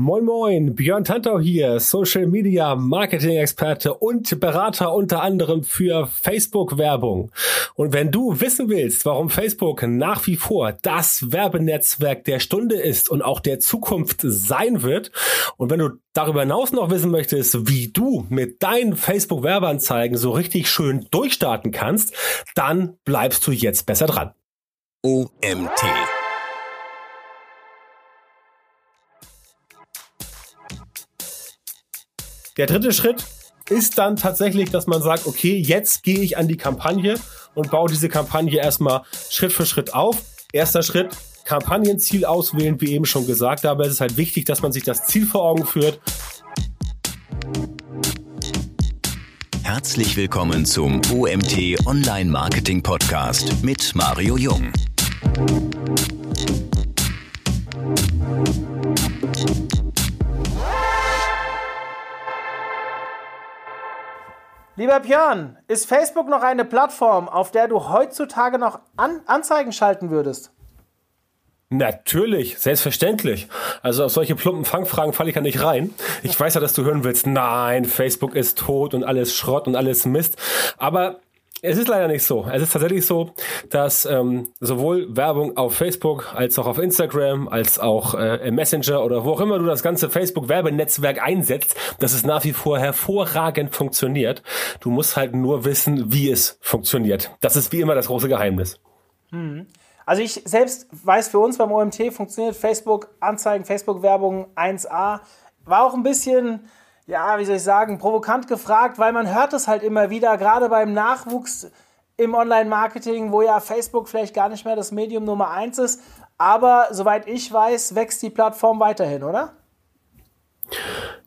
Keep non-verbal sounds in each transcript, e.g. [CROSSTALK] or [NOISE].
Moin Moin, Björn Tantau hier, Social Media Marketing Experte und Berater unter anderem für Facebook Werbung. Und wenn du wissen willst, warum Facebook nach wie vor das Werbenetzwerk der Stunde ist und auch der Zukunft sein wird, und wenn du darüber hinaus noch wissen möchtest, wie du mit deinen Facebook Werbeanzeigen so richtig schön durchstarten kannst, dann bleibst du jetzt besser dran. OMT Der dritte Schritt ist dann tatsächlich, dass man sagt, okay, jetzt gehe ich an die Kampagne und baue diese Kampagne erstmal Schritt für Schritt auf. Erster Schritt, Kampagnenziel auswählen, wie eben schon gesagt, es ist halt wichtig, dass man sich das Ziel vor Augen führt. Herzlich willkommen zum OMT Online Marketing Podcast mit Mario Jung. Lieber Björn, ist Facebook noch eine Plattform, auf der du heutzutage noch An Anzeigen schalten würdest? Natürlich, selbstverständlich. Also auf solche plumpen Fangfragen falle ich ja nicht rein. Ich weiß ja, dass du hören willst, nein, Facebook ist tot und alles Schrott und alles Mist. Aber es ist leider nicht so. Es ist tatsächlich so, dass ähm, sowohl Werbung auf Facebook als auch auf Instagram, als auch äh, im Messenger oder wo auch immer du das ganze Facebook-Werbenetzwerk einsetzt, dass es nach wie vor hervorragend funktioniert. Du musst halt nur wissen, wie es funktioniert. Das ist wie immer das große Geheimnis. Hm. Also ich selbst weiß für uns beim OMT funktioniert Facebook-Anzeigen, Facebook-Werbung 1A. War auch ein bisschen ja, wie soll ich sagen, provokant gefragt, weil man hört es halt immer wieder, gerade beim Nachwuchs im Online-Marketing, wo ja Facebook vielleicht gar nicht mehr das Medium Nummer eins ist. Aber soweit ich weiß, wächst die Plattform weiterhin, oder?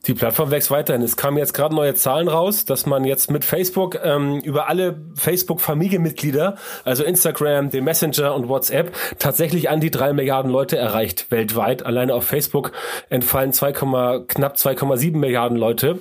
Die Plattform wächst weiterhin. Es kamen jetzt gerade neue Zahlen raus, dass man jetzt mit Facebook ähm, über alle Facebook-Familienmitglieder, also Instagram, den Messenger und WhatsApp, tatsächlich an die drei Milliarden Leute erreicht weltweit. Alleine auf Facebook entfallen 2, knapp 2,7 Milliarden Leute.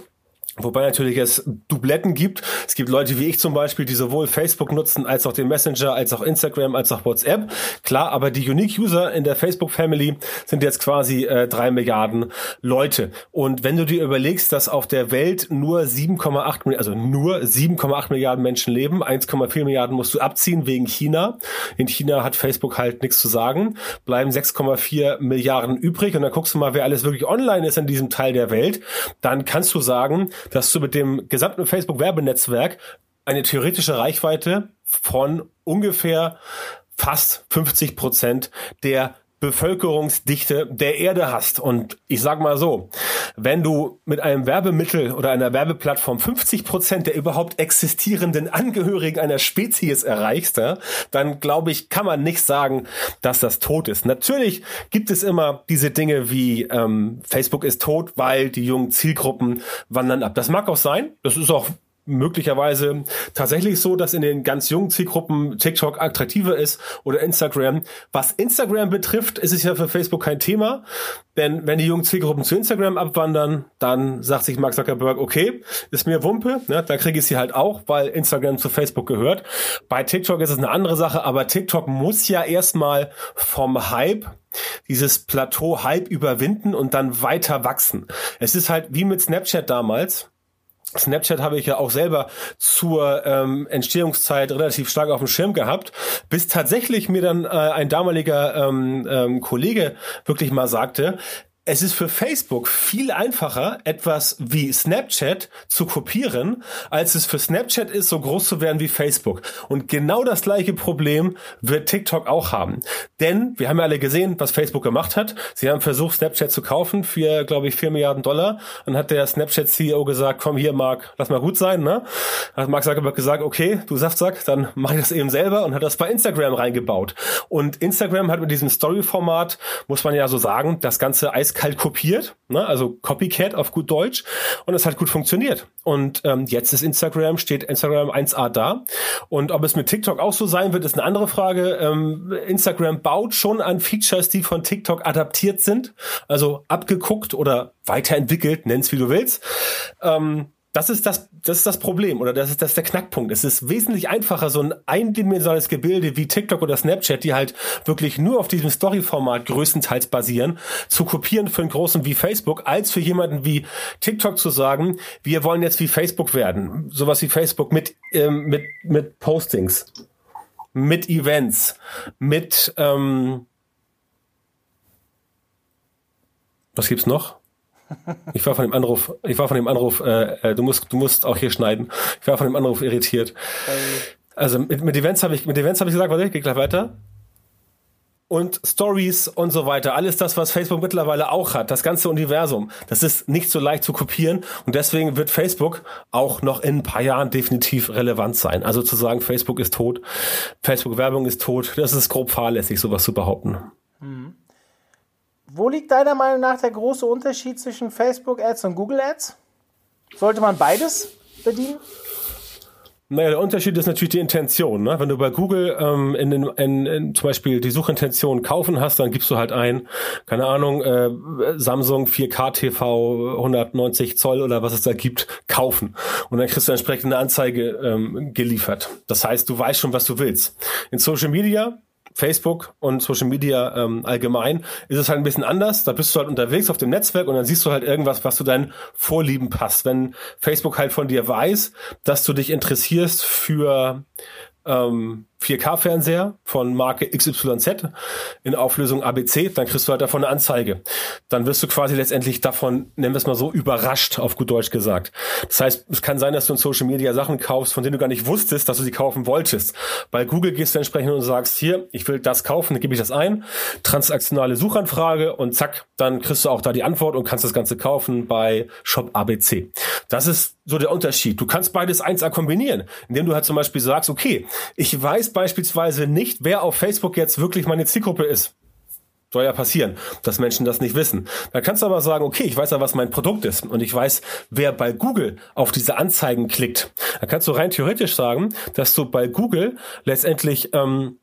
Wobei natürlich es Dubletten gibt. Es gibt Leute wie ich zum Beispiel, die sowohl Facebook nutzen, als auch den Messenger, als auch Instagram, als auch WhatsApp. Klar, aber die Unique User in der Facebook Family sind jetzt quasi äh, drei Milliarden Leute. Und wenn du dir überlegst, dass auf der Welt nur 7,8 also nur 7,8 Milliarden Menschen leben, 1,4 Milliarden musst du abziehen wegen China. In China hat Facebook halt nichts zu sagen. Bleiben 6,4 Milliarden übrig. Und dann guckst du mal, wer alles wirklich online ist in diesem Teil der Welt. Dann kannst du sagen, dass du mit dem gesamten Facebook-Werbenetzwerk eine theoretische Reichweite von ungefähr fast 50 Prozent der Bevölkerungsdichte der Erde hast. Und ich sag mal so, wenn du mit einem Werbemittel oder einer Werbeplattform 50 Prozent der überhaupt existierenden Angehörigen einer Spezies erreichst, ja, dann glaube ich, kann man nicht sagen, dass das tot ist. Natürlich gibt es immer diese Dinge wie ähm, Facebook ist tot, weil die jungen Zielgruppen wandern ab. Das mag auch sein. Das ist auch möglicherweise tatsächlich so, dass in den ganz jungen Zielgruppen TikTok attraktiver ist oder Instagram. Was Instagram betrifft, ist es ja für Facebook kein Thema, denn wenn die jungen Zielgruppen zu Instagram abwandern, dann sagt sich Mark Zuckerberg, okay, ist mir Wumpe, ne, da kriege ich sie halt auch, weil Instagram zu Facebook gehört. Bei TikTok ist es eine andere Sache, aber TikTok muss ja erstmal vom Hype dieses Plateau Hype überwinden und dann weiter wachsen. Es ist halt wie mit Snapchat damals Snapchat habe ich ja auch selber zur ähm, Entstehungszeit relativ stark auf dem Schirm gehabt, bis tatsächlich mir dann äh, ein damaliger ähm, ähm, Kollege wirklich mal sagte, es ist für Facebook viel einfacher, etwas wie Snapchat zu kopieren, als es für Snapchat ist, so groß zu werden wie Facebook. Und genau das gleiche Problem wird TikTok auch haben. Denn wir haben ja alle gesehen, was Facebook gemacht hat. Sie haben versucht, Snapchat zu kaufen für, glaube ich, vier Milliarden Dollar. Dann hat der Snapchat-CEO gesagt, komm hier, Mark, lass mal gut sein. Ne? Hat Mark Zuckerberg gesagt, okay, du Saftsack, dann mach ich das eben selber und hat das bei Instagram reingebaut. Und Instagram hat mit diesem Story-Format, muss man ja so sagen, das ganze Eis eiskalt kopiert, ne? also Copycat auf gut Deutsch und es hat gut funktioniert. Und ähm, jetzt ist Instagram, steht Instagram 1A da. Und ob es mit TikTok auch so sein wird, ist eine andere Frage. Ähm, Instagram baut schon an Features, die von TikTok adaptiert sind, also abgeguckt oder weiterentwickelt, nenn's wie du willst. Ähm, das ist das, das ist das Problem oder das ist, das ist der Knackpunkt. Es ist wesentlich einfacher, so ein eindimensionales Gebilde wie TikTok oder Snapchat, die halt wirklich nur auf diesem Story-Format größtenteils basieren, zu kopieren für einen großen wie Facebook, als für jemanden wie TikTok zu sagen, wir wollen jetzt wie Facebook werden. Sowas wie Facebook mit, ähm, mit, mit Postings, mit Events, mit, ähm, was gibt's noch? Ich war von dem Anruf, ich war von dem Anruf, äh, äh, du musst, du musst auch hier schneiden. Ich war von dem Anruf irritiert. Also mit, mit Events habe ich, mit Events habe ich gesagt, warte, ich gehe gleich weiter. Und Stories und so weiter. Alles das, was Facebook mittlerweile auch hat, das ganze Universum. Das ist nicht so leicht zu kopieren und deswegen wird Facebook auch noch in ein paar Jahren definitiv relevant sein. Also zu sagen, Facebook ist tot, Facebook-Werbung ist tot, das ist grob fahrlässig, sowas zu behaupten. Mhm. Wo liegt deiner Meinung nach der große Unterschied zwischen Facebook Ads und Google Ads? Sollte man beides bedienen? Naja, der Unterschied ist natürlich die Intention. Ne? Wenn du bei Google ähm, in, in, in, in zum Beispiel die Suchintention kaufen hast, dann gibst du halt ein, keine Ahnung, äh, Samsung 4K TV 190 Zoll oder was es da gibt, kaufen. Und dann kriegst du entsprechend eine Anzeige ähm, geliefert. Das heißt, du weißt schon, was du willst. In Social Media Facebook und Social Media ähm, allgemein ist es halt ein bisschen anders. Da bist du halt unterwegs auf dem Netzwerk und dann siehst du halt irgendwas, was zu deinen Vorlieben passt. Wenn Facebook halt von dir weiß, dass du dich interessierst für ähm, 4K-Fernseher von Marke XYZ in Auflösung ABC, dann kriegst du halt davon eine Anzeige. Dann wirst du quasi letztendlich davon, nennen wir es mal so, überrascht, auf gut Deutsch gesagt. Das heißt, es kann sein, dass du in Social Media Sachen kaufst, von denen du gar nicht wusstest, dass du sie kaufen wolltest. Bei Google gehst du entsprechend und sagst, hier, ich will das kaufen, dann gebe ich das ein, transaktionale Suchanfrage und zack, dann kriegst du auch da die Antwort und kannst das Ganze kaufen bei Shop ABC. Das ist so der Unterschied. Du kannst beides 1A kombinieren, indem du halt zum Beispiel sagst, okay, ich weiß beispielsweise nicht, wer auf Facebook jetzt wirklich meine Zielgruppe ist. Soll ja passieren, dass Menschen das nicht wissen. Dann kannst du aber sagen, okay, ich weiß ja, was mein Produkt ist und ich weiß, wer bei Google auf diese Anzeigen klickt. Dann kannst du rein theoretisch sagen, dass du bei Google letztendlich ähm,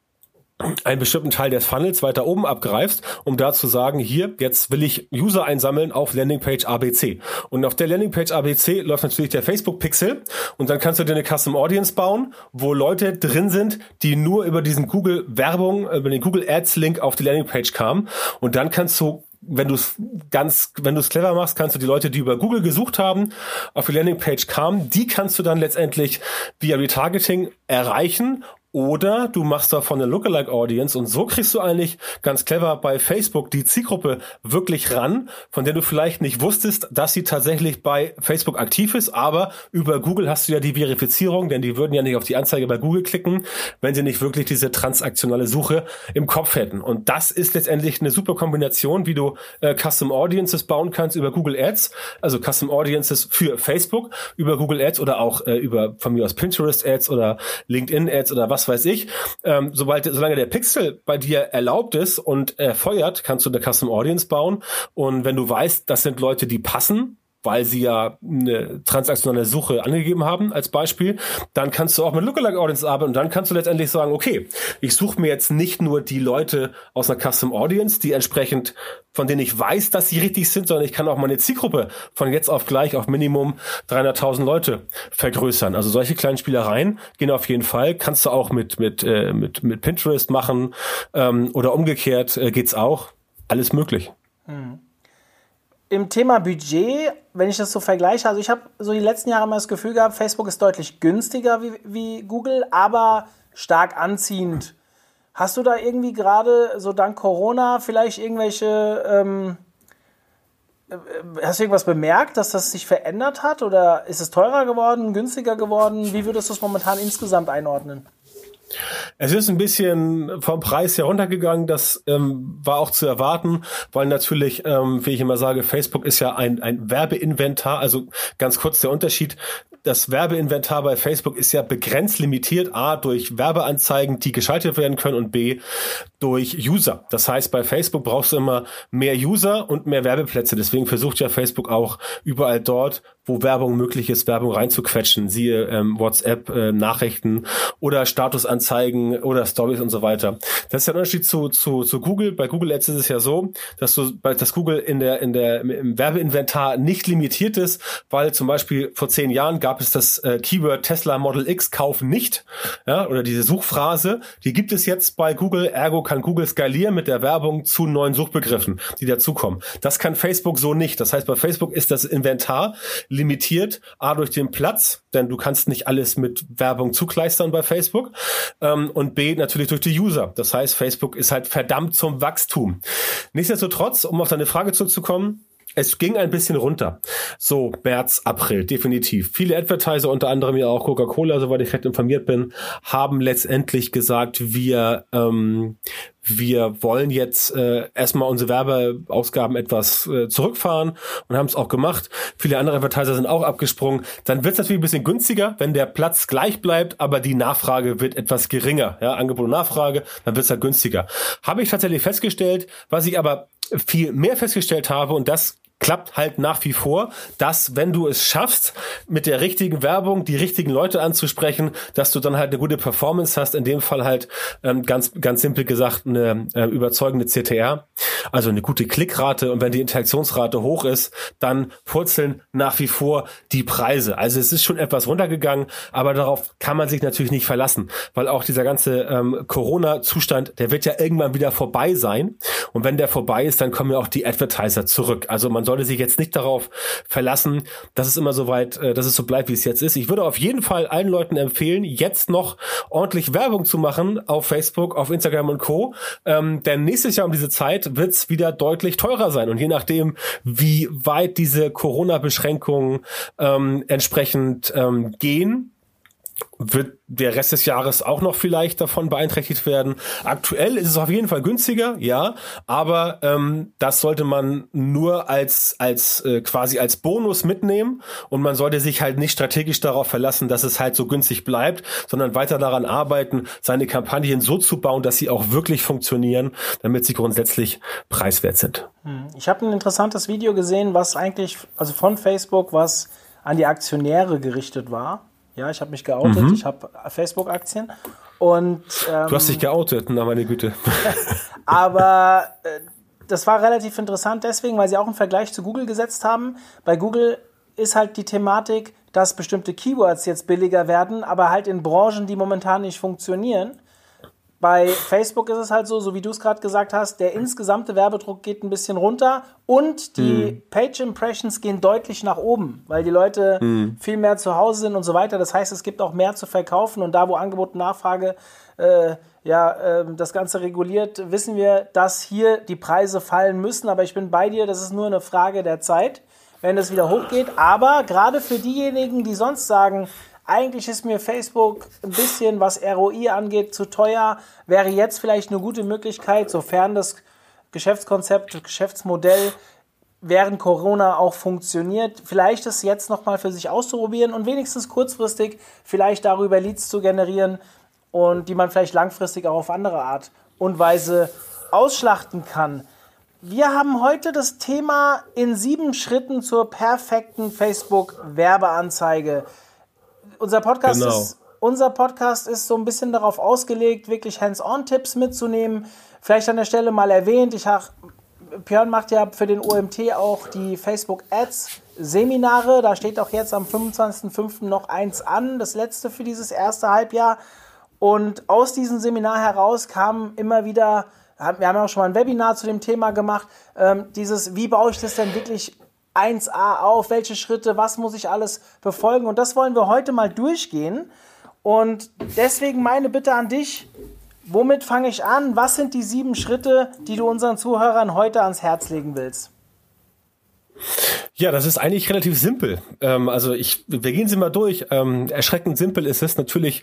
einen bestimmten Teil des Funnels weiter oben abgreifst, um da zu sagen, hier, jetzt will ich User einsammeln auf Landingpage ABC. Und auf der Landingpage ABC läuft natürlich der Facebook-Pixel und dann kannst du dir eine Custom Audience bauen, wo Leute drin sind, die nur über diesen Google Werbung, über den Google Ads Link auf die Landingpage kamen. Und dann kannst du wenn du es ganz, wenn du es clever machst, kannst du die Leute, die über Google gesucht haben, auf die Landingpage kamen, die kannst du dann letztendlich via Retargeting erreichen oder du machst davon eine Lookalike Audience und so kriegst du eigentlich ganz clever bei Facebook die Zielgruppe wirklich ran, von der du vielleicht nicht wusstest, dass sie tatsächlich bei Facebook aktiv ist, aber über Google hast du ja die Verifizierung, denn die würden ja nicht auf die Anzeige bei Google klicken, wenn sie nicht wirklich diese transaktionale Suche im Kopf hätten. Und das ist letztendlich eine super Kombination, wie du äh, Custom Audiences bauen kannst über Google Ads, also Custom Audiences für Facebook, über Google Ads oder auch äh, über von mir aus Pinterest Ads oder LinkedIn Ads oder was was weiß ich. Ähm, sobald, solange der Pixel bei dir erlaubt ist und er feuert, kannst du eine Custom Audience bauen. Und wenn du weißt, das sind Leute, die passen, weil sie ja eine transaktionale Suche angegeben haben als Beispiel, dann kannst du auch mit Lookalike Audience arbeiten und dann kannst du letztendlich sagen, okay, ich suche mir jetzt nicht nur die Leute aus einer Custom Audience, die entsprechend von denen ich weiß, dass sie richtig sind, sondern ich kann auch meine Zielgruppe von jetzt auf gleich auf Minimum 300.000 Leute vergrößern. Also solche kleinen Spielereien gehen auf jeden Fall. Kannst du auch mit mit äh, mit mit Pinterest machen ähm, oder umgekehrt äh, geht's auch. Alles möglich. Mhm im Thema Budget, wenn ich das so vergleiche, also ich habe so die letzten Jahre immer das Gefühl gehabt, Facebook ist deutlich günstiger wie, wie Google, aber stark anziehend. Hast du da irgendwie gerade so dank Corona vielleicht irgendwelche, ähm, äh, hast du irgendwas bemerkt, dass das sich verändert hat oder ist es teurer geworden, günstiger geworden? Wie würdest du es momentan insgesamt einordnen? Es ist ein bisschen vom Preis heruntergegangen, das ähm, war auch zu erwarten, weil natürlich, ähm, wie ich immer sage, Facebook ist ja ein, ein Werbeinventar, also ganz kurz der Unterschied, das Werbeinventar bei Facebook ist ja begrenzt limitiert, a, durch Werbeanzeigen, die geschaltet werden können und b, durch User. Das heißt, bei Facebook brauchst du immer mehr User und mehr Werbeplätze. Deswegen versucht ja Facebook auch überall dort, wo Werbung möglich ist, Werbung reinzuquetschen, siehe ähm, WhatsApp, äh, Nachrichten oder Statusanzeigen oder Stories und so weiter. Das ist ja ein Unterschied zu, zu, zu Google. Bei Google Ads ist es ja so, dass du, dass Google in der, in der, im Werbeinventar nicht limitiert ist, weil zum Beispiel vor zehn Jahren gab es das äh, Keyword Tesla Model X kaufen nicht, ja, oder diese Suchphrase, die gibt es jetzt bei Google, ergo kann Google skalieren mit der Werbung zu neuen Suchbegriffen, die dazukommen. Das kann Facebook so nicht. Das heißt, bei Facebook ist das Inventar limitiert, A durch den Platz, denn du kannst nicht alles mit Werbung zukleistern bei Facebook, ähm, und B natürlich durch die User. Das heißt, Facebook ist halt verdammt zum Wachstum. Nichtsdestotrotz, um auf deine Frage zurückzukommen, es ging ein bisschen runter. So, März, April, definitiv. Viele Advertiser, unter anderem ja auch Coca-Cola, soweit ich recht informiert bin, haben letztendlich gesagt, wir, ähm, wir wollen jetzt äh, erstmal unsere Werbeausgaben etwas äh, zurückfahren und haben es auch gemacht. Viele andere Advertiser sind auch abgesprungen. Dann wird es natürlich ein bisschen günstiger, wenn der Platz gleich bleibt, aber die Nachfrage wird etwas geringer. Ja, Angebot und Nachfrage, dann wird es halt günstiger. Habe ich tatsächlich festgestellt, was ich aber viel mehr festgestellt habe, und das klappt halt nach wie vor, dass wenn du es schaffst, mit der richtigen Werbung die richtigen Leute anzusprechen, dass du dann halt eine gute Performance hast, in dem Fall halt ähm, ganz ganz simpel gesagt eine äh, überzeugende CTR, also eine gute Klickrate und wenn die Interaktionsrate hoch ist, dann purzeln nach wie vor die Preise. Also es ist schon etwas runtergegangen, aber darauf kann man sich natürlich nicht verlassen, weil auch dieser ganze ähm, Corona-Zustand, der wird ja irgendwann wieder vorbei sein und wenn der vorbei ist, dann kommen ja auch die Advertiser zurück. Also man sollte sich jetzt nicht darauf verlassen, dass es immer so weit, äh, dass es so bleibt, wie es jetzt ist. Ich würde auf jeden Fall allen Leuten empfehlen, jetzt noch ordentlich Werbung zu machen auf Facebook, auf Instagram und Co. Ähm, denn nächstes Jahr um diese Zeit wird es wieder deutlich teurer sein. Und je nachdem, wie weit diese Corona-Beschränkungen ähm, entsprechend ähm, gehen, wird der Rest des Jahres auch noch vielleicht davon beeinträchtigt werden. Aktuell ist es auf jeden Fall günstiger, ja, aber ähm, das sollte man nur als als äh, quasi als Bonus mitnehmen und man sollte sich halt nicht strategisch darauf verlassen, dass es halt so günstig bleibt, sondern weiter daran arbeiten, seine Kampagnen so zu bauen, dass sie auch wirklich funktionieren, damit sie grundsätzlich preiswert sind. Hm. Ich habe ein interessantes Video gesehen, was eigentlich also von Facebook, was an die Aktionäre gerichtet war ja, ich habe mich geoutet. Mhm. Ich habe Facebook-Aktien. Und ähm, du hast dich ähm, geoutet, na meine Güte. [LAUGHS] aber äh, das war relativ interessant deswegen, weil sie auch einen Vergleich zu Google gesetzt haben. Bei Google ist halt die Thematik, dass bestimmte Keywords jetzt billiger werden, aber halt in Branchen, die momentan nicht funktionieren. Bei Facebook ist es halt so, so wie du es gerade gesagt hast, der insgesamte Werbedruck geht ein bisschen runter und die mhm. Page Impressions gehen deutlich nach oben, weil die Leute mhm. viel mehr zu Hause sind und so weiter. Das heißt, es gibt auch mehr zu verkaufen und da, wo Angebot und Nachfrage äh, ja, äh, das Ganze reguliert, wissen wir, dass hier die Preise fallen müssen. Aber ich bin bei dir, das ist nur eine Frage der Zeit, wenn es wieder hochgeht. Aber gerade für diejenigen, die sonst sagen, eigentlich ist mir Facebook ein bisschen, was ROI angeht, zu teuer. Wäre jetzt vielleicht eine gute Möglichkeit, sofern das Geschäftskonzept, das Geschäftsmodell während Corona auch funktioniert, vielleicht es jetzt nochmal für sich auszuprobieren und wenigstens kurzfristig vielleicht darüber Leads zu generieren und die man vielleicht langfristig auch auf andere Art und Weise ausschlachten kann. Wir haben heute das Thema in sieben Schritten zur perfekten Facebook-Werbeanzeige unser Podcast genau. ist unser Podcast ist so ein bisschen darauf ausgelegt, wirklich Hands-on-Tipps mitzunehmen. Vielleicht an der Stelle mal erwähnt, ich habe Björn macht ja für den OMT auch die Facebook Ads Seminare. Da steht auch jetzt am 25.05. noch eins an, das letzte für dieses erste Halbjahr. Und aus diesem Seminar heraus kam immer wieder, wir haben ja auch schon mal ein Webinar zu dem Thema gemacht, ähm, dieses, wie baue ich das denn wirklich 1a auf, welche Schritte, was muss ich alles befolgen. Und das wollen wir heute mal durchgehen. Und deswegen meine Bitte an dich, womit fange ich an? Was sind die sieben Schritte, die du unseren Zuhörern heute ans Herz legen willst? Ja, das ist eigentlich relativ simpel. Ähm, also ich, wir gehen sie mal durch. Ähm, erschreckend simpel ist es. Natürlich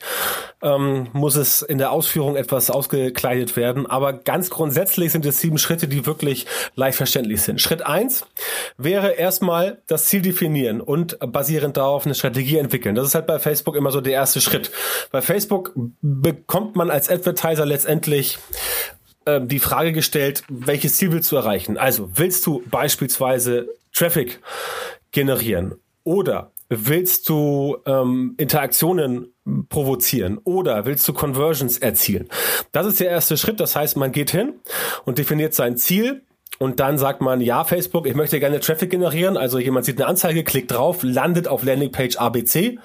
ähm, muss es in der Ausführung etwas ausgekleidet werden, aber ganz grundsätzlich sind es sieben Schritte, die wirklich leicht verständlich sind. Schritt eins wäre erstmal das Ziel definieren und basierend darauf eine Strategie entwickeln. Das ist halt bei Facebook immer so der erste Schritt. Bei Facebook bekommt man als Advertiser letztendlich ähm, die Frage gestellt, welches Ziel willst du erreichen? Also willst du beispielsweise Traffic generieren? Oder willst du ähm, Interaktionen provozieren oder willst du Conversions erzielen? Das ist der erste Schritt. Das heißt, man geht hin und definiert sein Ziel. Und dann sagt man, ja, Facebook, ich möchte gerne Traffic generieren. Also jemand sieht eine Anzeige, klickt drauf, landet auf Landingpage ABC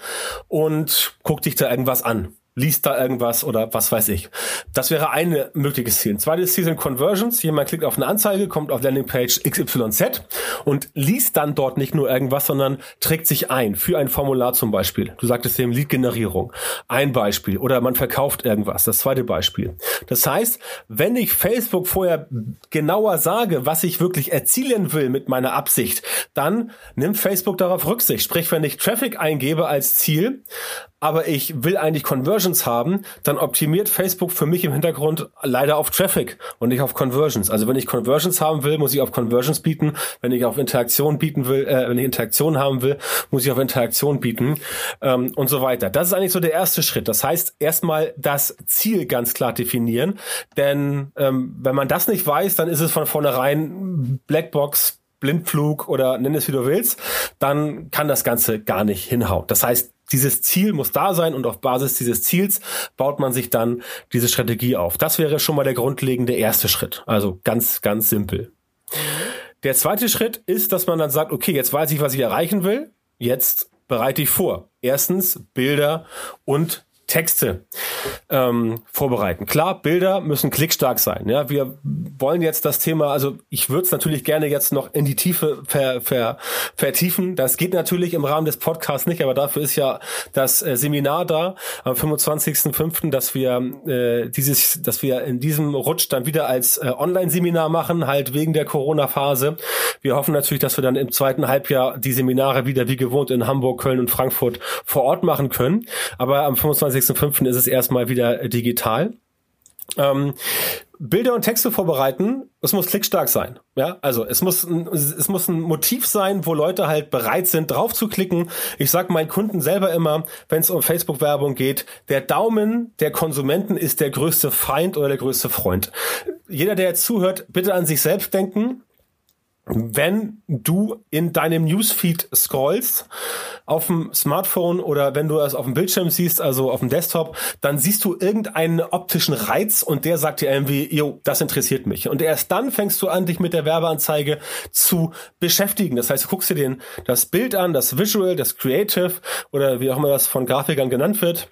und guckt sich da irgendwas an liest da irgendwas oder was weiß ich. Das wäre eine mögliches Ziel. Ein zweites Ziel sind Conversions. Jemand klickt auf eine Anzeige, kommt auf Landingpage XYZ und liest dann dort nicht nur irgendwas, sondern trägt sich ein für ein Formular zum Beispiel. Du sagtest eben Lead-Generierung. Ein Beispiel. Oder man verkauft irgendwas. Das zweite Beispiel. Das heißt, wenn ich Facebook vorher genauer sage, was ich wirklich erzielen will mit meiner Absicht, dann nimmt Facebook darauf Rücksicht. Sprich, wenn ich Traffic eingebe als Ziel, aber ich will eigentlich Conversions haben, dann optimiert Facebook für mich im Hintergrund leider auf Traffic und nicht auf Conversions. Also wenn ich Conversions haben will, muss ich auf Conversions bieten. Wenn ich auf Interaktion bieten will, äh, wenn ich Interaktion haben will, muss ich auf Interaktion bieten ähm, und so weiter. Das ist eigentlich so der erste Schritt. Das heißt, erstmal das Ziel ganz klar definieren, denn ähm, wenn man das nicht weiß, dann ist es von vornherein Blackbox, Blindflug oder nenn es wie du willst, dann kann das Ganze gar nicht hinhauen. Das heißt, dieses Ziel muss da sein und auf Basis dieses Ziels baut man sich dann diese Strategie auf. Das wäre schon mal der grundlegende erste Schritt. Also ganz, ganz simpel. Der zweite Schritt ist, dass man dann sagt, okay, jetzt weiß ich, was ich erreichen will. Jetzt bereite ich vor. Erstens Bilder und Texte ähm, vorbereiten. Klar, Bilder müssen klickstark sein. Ja, wir wollen jetzt das Thema, also ich würde es natürlich gerne jetzt noch in die Tiefe ver, ver, vertiefen. Das geht natürlich im Rahmen des Podcasts nicht, aber dafür ist ja das äh, Seminar da am 25.05., dass wir äh, dieses, dass wir in diesem Rutsch dann wieder als äh, Online-Seminar machen, halt wegen der Corona-Phase. Wir hoffen natürlich, dass wir dann im zweiten Halbjahr die Seminare wieder wie gewohnt in Hamburg, Köln und Frankfurt vor Ort machen können. Aber am 25.05. ist es erstmal wieder digital. Ähm, Bilder und Texte vorbereiten, es muss klickstark sein. Ja, also es muss, es muss ein Motiv sein, wo Leute halt bereit sind, drauf zu klicken. Ich sage meinen Kunden selber immer, wenn es um Facebook-Werbung geht, der Daumen der Konsumenten ist der größte Feind oder der größte Freund. Jeder, der jetzt zuhört, bitte an sich selbst denken wenn du in deinem Newsfeed scrollst auf dem Smartphone oder wenn du es auf dem Bildschirm siehst, also auf dem Desktop, dann siehst du irgendeinen optischen Reiz und der sagt dir irgendwie, jo, das interessiert mich. Und erst dann fängst du an, dich mit der Werbeanzeige zu beschäftigen. Das heißt, du guckst dir den, das Bild an, das Visual, das Creative oder wie auch immer das von Grafikern genannt wird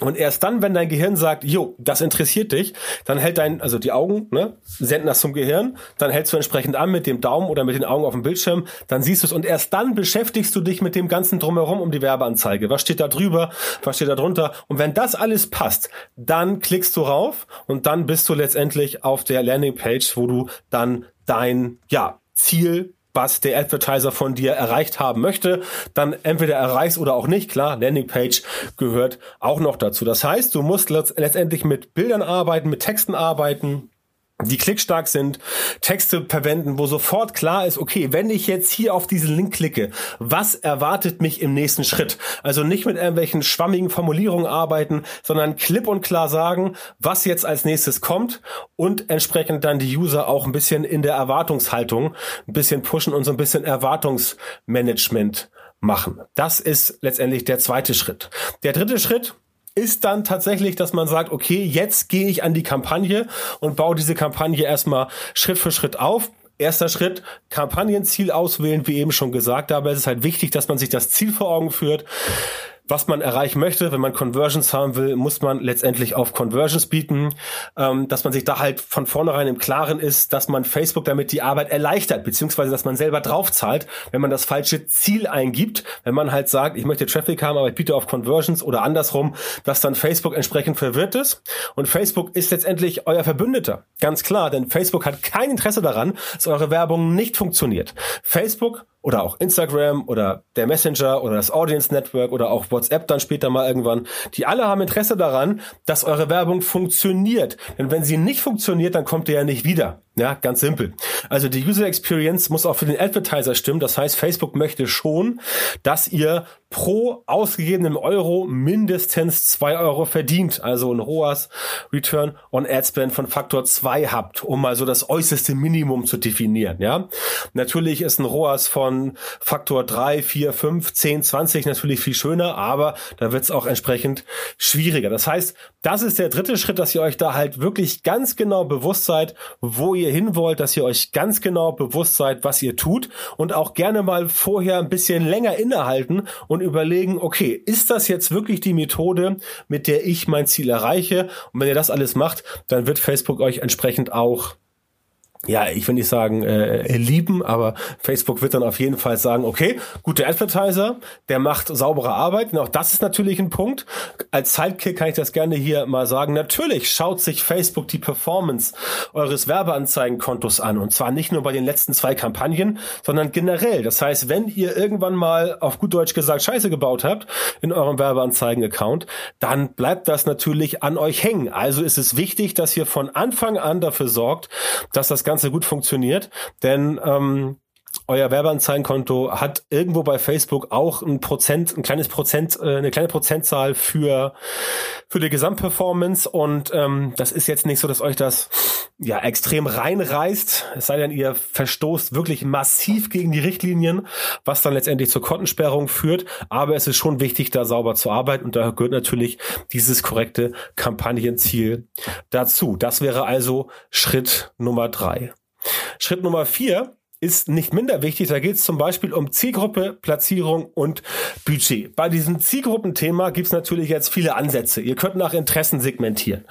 und erst dann, wenn dein Gehirn sagt, jo, das interessiert dich, dann hält dein, also die Augen, ne, senden das zum Gehirn, dann hältst du entsprechend an mit dem Daumen oder mit den Augen auf dem Bildschirm, dann siehst du es und erst dann beschäftigst du dich mit dem ganzen drumherum um die Werbeanzeige. Was steht da drüber? Was steht da drunter? Und wenn das alles passt, dann klickst du rauf und dann bist du letztendlich auf der Landingpage, wo du dann dein, ja, Ziel was der Advertiser von dir erreicht haben möchte, dann entweder erreichst oder auch nicht. Klar, Landingpage gehört auch noch dazu. Das heißt, du musst letztendlich mit Bildern arbeiten, mit Texten arbeiten, die klickstark sind, Texte verwenden, wo sofort klar ist, okay, wenn ich jetzt hier auf diesen Link klicke, was erwartet mich im nächsten Schritt? Also nicht mit irgendwelchen schwammigen Formulierungen arbeiten, sondern klipp und klar sagen, was jetzt als nächstes kommt und entsprechend dann die User auch ein bisschen in der Erwartungshaltung ein bisschen pushen und so ein bisschen Erwartungsmanagement machen. Das ist letztendlich der zweite Schritt. Der dritte Schritt, ist dann tatsächlich, dass man sagt, okay, jetzt gehe ich an die Kampagne und baue diese Kampagne erstmal Schritt für Schritt auf. Erster Schritt, Kampagnenziel auswählen, wie eben schon gesagt, es ist halt wichtig, dass man sich das Ziel vor Augen führt was man erreichen möchte. Wenn man Conversions haben will, muss man letztendlich auf Conversions bieten, ähm, dass man sich da halt von vornherein im Klaren ist, dass man Facebook damit die Arbeit erleichtert, beziehungsweise dass man selber draufzahlt, wenn man das falsche Ziel eingibt. Wenn man halt sagt, ich möchte Traffic haben, aber ich biete auf Conversions oder andersrum, dass dann Facebook entsprechend verwirrt ist. Und Facebook ist letztendlich euer Verbündeter. Ganz klar, denn Facebook hat kein Interesse daran, dass eure Werbung nicht funktioniert. Facebook oder auch Instagram oder der Messenger oder das Audience Network oder auch WhatsApp dann später mal irgendwann, die alle haben Interesse daran, dass eure Werbung funktioniert. Denn wenn sie nicht funktioniert, dann kommt ihr ja nicht wieder. Ja, ganz simpel. Also die User Experience muss auch für den Advertiser stimmen. Das heißt, Facebook möchte schon, dass ihr pro ausgegebenen Euro mindestens zwei Euro verdient. Also ein ROAS Return on Ad Spend von Faktor zwei habt, um mal so das äußerste Minimum zu definieren. Ja, natürlich ist ein ROAS von Faktor drei, vier, fünf, zehn, zwanzig natürlich viel schöner, aber da wird es auch entsprechend schwieriger. Das heißt, das ist der dritte Schritt, dass ihr euch da halt wirklich ganz genau bewusst seid, wo ihr ihr hin wollt, dass ihr euch ganz genau bewusst seid, was ihr tut und auch gerne mal vorher ein bisschen länger innehalten und überlegen, okay, ist das jetzt wirklich die Methode, mit der ich mein Ziel erreiche? Und wenn ihr das alles macht, dann wird Facebook euch entsprechend auch ja, ich will nicht sagen äh, lieben, aber Facebook wird dann auf jeden Fall sagen, okay, guter Advertiser, der macht saubere Arbeit. Und auch das ist natürlich ein Punkt. Als Sidekick kann ich das gerne hier mal sagen. Natürlich schaut sich Facebook die Performance eures Werbeanzeigenkontos an. Und zwar nicht nur bei den letzten zwei Kampagnen, sondern generell. Das heißt, wenn ihr irgendwann mal auf gut Deutsch gesagt Scheiße gebaut habt in eurem Werbeanzeigen-Account, dann bleibt das natürlich an euch hängen. Also ist es wichtig, dass ihr von Anfang an dafür sorgt, dass das Ganze gut funktioniert, denn ähm, euer Werbeanzeigenkonto hat irgendwo bei Facebook auch ein Prozent, ein kleines Prozent, äh, eine kleine Prozentzahl für für die Gesamtperformance und ähm, das ist jetzt nicht so, dass euch das ja extrem reinreißt. Es sei denn, ihr verstoßt wirklich massiv gegen die Richtlinien, was dann letztendlich zur Kontensperrung führt. Aber es ist schon wichtig, da sauber zu arbeiten und da gehört natürlich dieses korrekte Kampagnenziel dazu. Das wäre also Schritt Nummer drei. Schritt Nummer vier ist nicht minder wichtig. Da geht es zum Beispiel um Zielgruppe, Platzierung und Budget. Bei diesem Zielgruppenthema gibt es natürlich jetzt viele Ansätze. Ihr könnt nach Interessen segmentieren.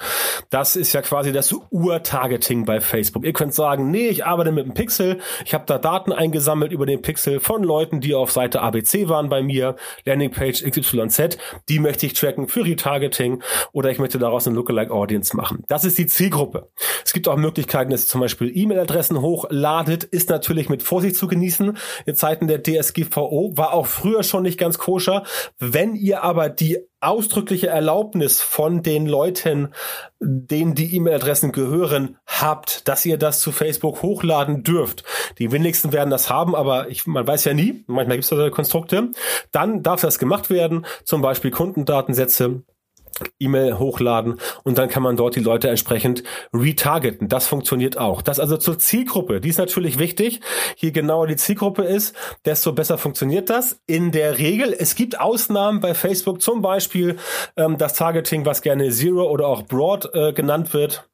Das ist ja quasi das Ur-Targeting bei Facebook. Ihr könnt sagen, nee, ich arbeite mit einem Pixel. Ich habe da Daten eingesammelt über den Pixel von Leuten, die auf Seite ABC waren bei mir, Landingpage XYZ. Die möchte ich tracken für Retargeting oder ich möchte daraus eine Lookalike Audience machen. Das ist die Zielgruppe. Es gibt auch Möglichkeiten, dass ihr zum Beispiel E-Mail-Adressen hochladet. Ist natürlich natürlich mit Vorsicht zu genießen. In Zeiten der DSGVO war auch früher schon nicht ganz koscher. Wenn ihr aber die ausdrückliche Erlaubnis von den Leuten, denen die E-Mail-Adressen gehören, habt, dass ihr das zu Facebook hochladen dürft. Die wenigsten werden das haben, aber ich, man weiß ja nie, manchmal gibt es da Konstrukte. Dann darf das gemacht werden, zum Beispiel Kundendatensätze E-Mail hochladen und dann kann man dort die Leute entsprechend retargeten. Das funktioniert auch. Das also zur Zielgruppe. Die ist natürlich wichtig. Je genauer die Zielgruppe ist, desto besser funktioniert das. In der Regel, es gibt Ausnahmen bei Facebook, zum Beispiel ähm, das Targeting, was gerne Zero oder auch Broad äh, genannt wird.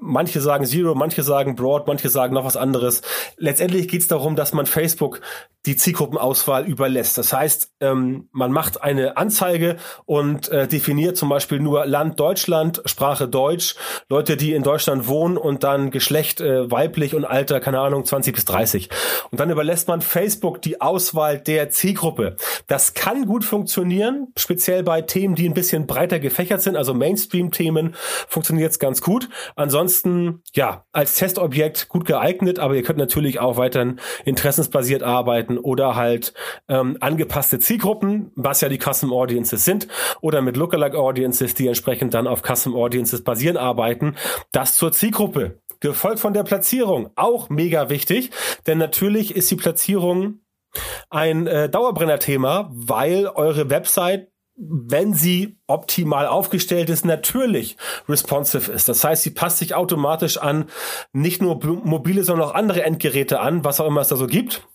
Manche sagen Zero, manche sagen Broad, manche sagen noch was anderes. Letztendlich geht es darum, dass man Facebook die Zielgruppenauswahl überlässt. Das heißt, ähm, man macht eine Anzeige und äh, definiert zum Beispiel nur Land Deutschland, Sprache Deutsch, Leute, die in Deutschland wohnen und dann Geschlecht äh, weiblich und Alter, keine Ahnung, 20 bis 30. Und dann überlässt man Facebook die Auswahl der Zielgruppe. Das kann gut funktionieren, speziell bei Themen, die ein bisschen breiter gefächert sind, also Mainstream-Themen funktioniert es ganz gut. Ansonsten, ja, als Testobjekt gut geeignet, aber ihr könnt natürlich auch weiterhin interessensbasiert arbeiten oder halt ähm, angepasste Zielgruppen, was ja die Custom Audiences sind, oder mit Lookalike Audiences, die entsprechend dann auf Custom Audiences basieren arbeiten. Das zur Zielgruppe. Gefolgt von der Platzierung. Auch mega wichtig, denn natürlich ist die Platzierung ein äh, Dauerbrenner-Thema, weil eure Website wenn sie optimal aufgestellt ist, natürlich responsive ist. Das heißt, sie passt sich automatisch an nicht nur mobile, sondern auch andere Endgeräte an, was auch immer es da so gibt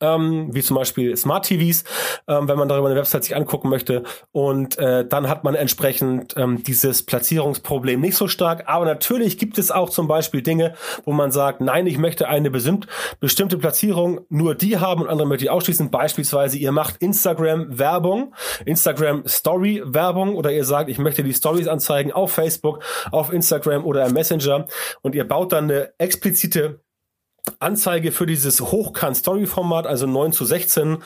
ähm, wie zum Beispiel Smart TVs, ähm, wenn man darüber eine Website sich angucken möchte. Und äh, dann hat man entsprechend ähm, dieses Platzierungsproblem nicht so stark. Aber natürlich gibt es auch zum Beispiel Dinge, wo man sagt, nein, ich möchte eine bestimmt, bestimmte Platzierung nur die haben und andere möchte ich ausschließen. Beispielsweise, ihr macht Instagram-Werbung, Instagram-Story-Werbung oder ihr sagt, ich möchte die Stories anzeigen auf Facebook, auf Instagram oder im Messenger und ihr baut dann eine explizite Anzeige für dieses Hochkant-Story-Format, also 9 zu 16,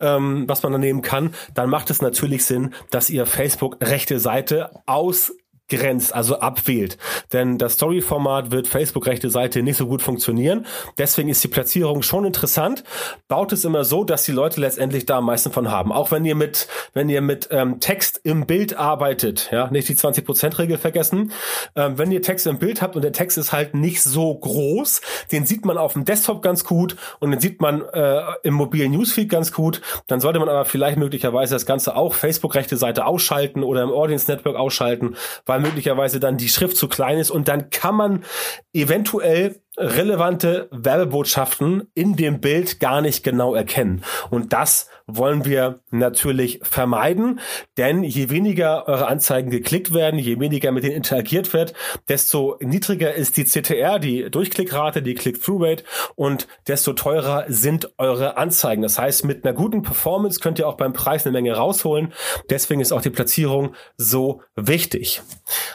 ähm, was man da nehmen kann, dann macht es natürlich Sinn, dass ihr Facebook rechte Seite aus abgrenzt, also abwählt. Denn das Story-Format wird Facebook-rechte Seite nicht so gut funktionieren. Deswegen ist die Platzierung schon interessant. Baut es immer so, dass die Leute letztendlich da am meisten von haben. Auch wenn ihr mit, wenn ihr mit ähm, Text im Bild arbeitet, ja, nicht die 20%-Regel vergessen. Ähm, wenn ihr Text im Bild habt und der Text ist halt nicht so groß, den sieht man auf dem Desktop ganz gut und den sieht man äh, im mobilen Newsfeed ganz gut, dann sollte man aber vielleicht möglicherweise das Ganze auch Facebook-rechte Seite ausschalten oder im Audience Network ausschalten, weil möglicherweise dann die Schrift zu klein ist und dann kann man eventuell relevante Werbebotschaften in dem Bild gar nicht genau erkennen. Und das wollen wir natürlich vermeiden, denn je weniger eure Anzeigen geklickt werden, je weniger mit denen interagiert wird, desto niedriger ist die CTR, die Durchklickrate, die Click-Through-Rate und desto teurer sind eure Anzeigen. Das heißt, mit einer guten Performance könnt ihr auch beim Preis eine Menge rausholen. Deswegen ist auch die Platzierung so wichtig.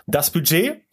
Das Budget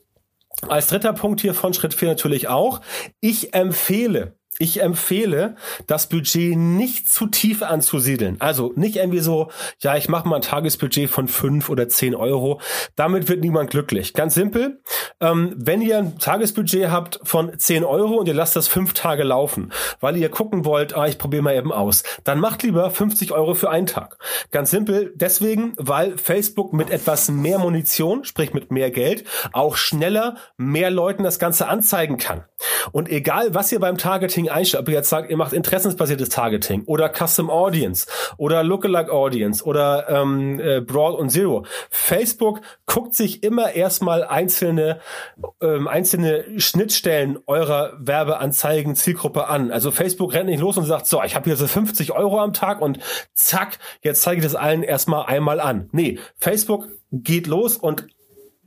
als dritter Punkt hier von Schritt 4 natürlich auch. Ich empfehle ich empfehle, das Budget nicht zu tief anzusiedeln. Also nicht irgendwie so, ja, ich mache mal ein Tagesbudget von fünf oder zehn Euro. Damit wird niemand glücklich. Ganz simpel. Ähm, wenn ihr ein Tagesbudget habt von zehn Euro und ihr lasst das fünf Tage laufen, weil ihr gucken wollt, ah, ich probiere mal eben aus, dann macht lieber 50 Euro für einen Tag. Ganz simpel. Deswegen, weil Facebook mit etwas mehr Munition, sprich mit mehr Geld, auch schneller mehr Leuten das Ganze anzeigen kann. Und egal, was ihr beim Targeting Targeting einstellt, ob ihr jetzt sagt, ihr macht interessensbasiertes Targeting oder Custom Audience oder Lookalike Audience oder ähm, äh, Broad und Zero. Facebook guckt sich immer erstmal einzelne ähm, einzelne Schnittstellen eurer Werbeanzeigen Zielgruppe an. Also Facebook rennt nicht los und sagt, so, ich habe hier so 50 Euro am Tag und zack, jetzt zeige ich das allen erstmal einmal an. Nee, Facebook geht los und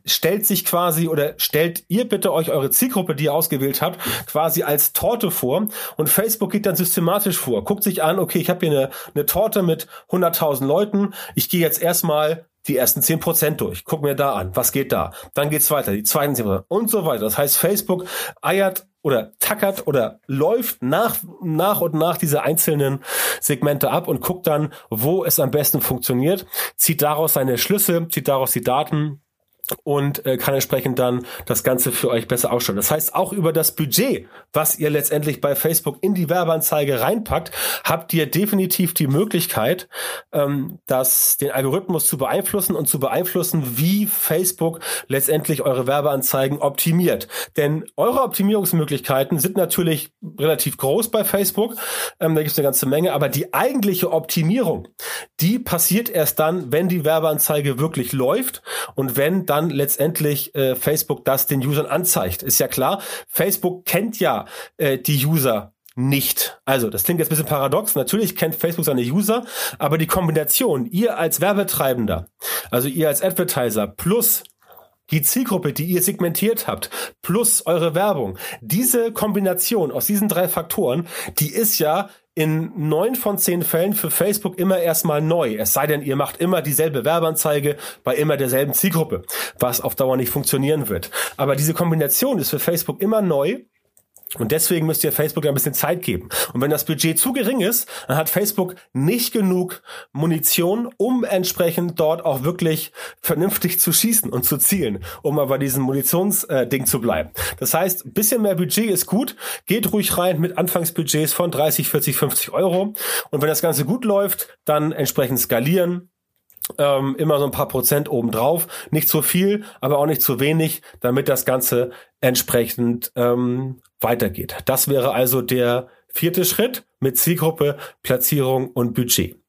stellt sich quasi oder stellt ihr bitte euch eure Zielgruppe, die ihr ausgewählt habt, quasi als Torte vor. Und Facebook geht dann systematisch vor, guckt sich an, okay, ich habe hier eine, eine Torte mit 100.000 Leuten, ich gehe jetzt erstmal die ersten 10% durch, guck mir da an, was geht da, dann geht's weiter, die zweiten 10% und so weiter. Das heißt, Facebook eiert oder tackert oder läuft nach, nach und nach diese einzelnen Segmente ab und guckt dann, wo es am besten funktioniert, zieht daraus seine Schlüsse, zieht daraus die Daten und äh, kann entsprechend dann das Ganze für euch besser ausschauen. Das heißt, auch über das Budget, was ihr letztendlich bei Facebook in die Werbeanzeige reinpackt, habt ihr definitiv die Möglichkeit, ähm, das, den Algorithmus zu beeinflussen und zu beeinflussen, wie Facebook letztendlich eure Werbeanzeigen optimiert. Denn eure Optimierungsmöglichkeiten sind natürlich relativ groß bei Facebook. Ähm, da gibt es eine ganze Menge, aber die eigentliche Optimierung, die passiert erst dann, wenn die Werbeanzeige wirklich läuft und wenn dann dann letztendlich äh, Facebook das den Usern anzeigt. Ist ja klar, Facebook kennt ja äh, die User nicht. Also, das klingt jetzt ein bisschen paradox. Natürlich kennt Facebook seine User, aber die Kombination, ihr als Werbetreibender, also ihr als Advertiser plus die Zielgruppe, die ihr segmentiert habt, plus eure Werbung, diese Kombination aus diesen drei Faktoren, die ist ja in neun von zehn Fällen für Facebook immer erstmal neu. Es sei denn, ihr macht immer dieselbe Werbeanzeige bei immer derselben Zielgruppe, was auf Dauer nicht funktionieren wird. Aber diese Kombination ist für Facebook immer neu und deswegen müsst ihr Facebook ein bisschen Zeit geben. Und wenn das Budget zu gering ist, dann hat Facebook nicht genug Munition, um entsprechend dort auch wirklich vernünftig zu schießen und zu zielen, um mal bei diesem Munitionsding äh, zu bleiben. Das heißt, ein bisschen mehr Budget ist gut. Geht ruhig rein mit Anfangsbudgets von 30, 40, 50 Euro. Und wenn das Ganze gut läuft, dann entsprechend skalieren, ähm, immer so ein paar Prozent obendrauf. Nicht zu viel, aber auch nicht zu wenig, damit das Ganze entsprechend ähm, weitergeht. Das wäre also der vierte Schritt mit Zielgruppe, Platzierung und Budget.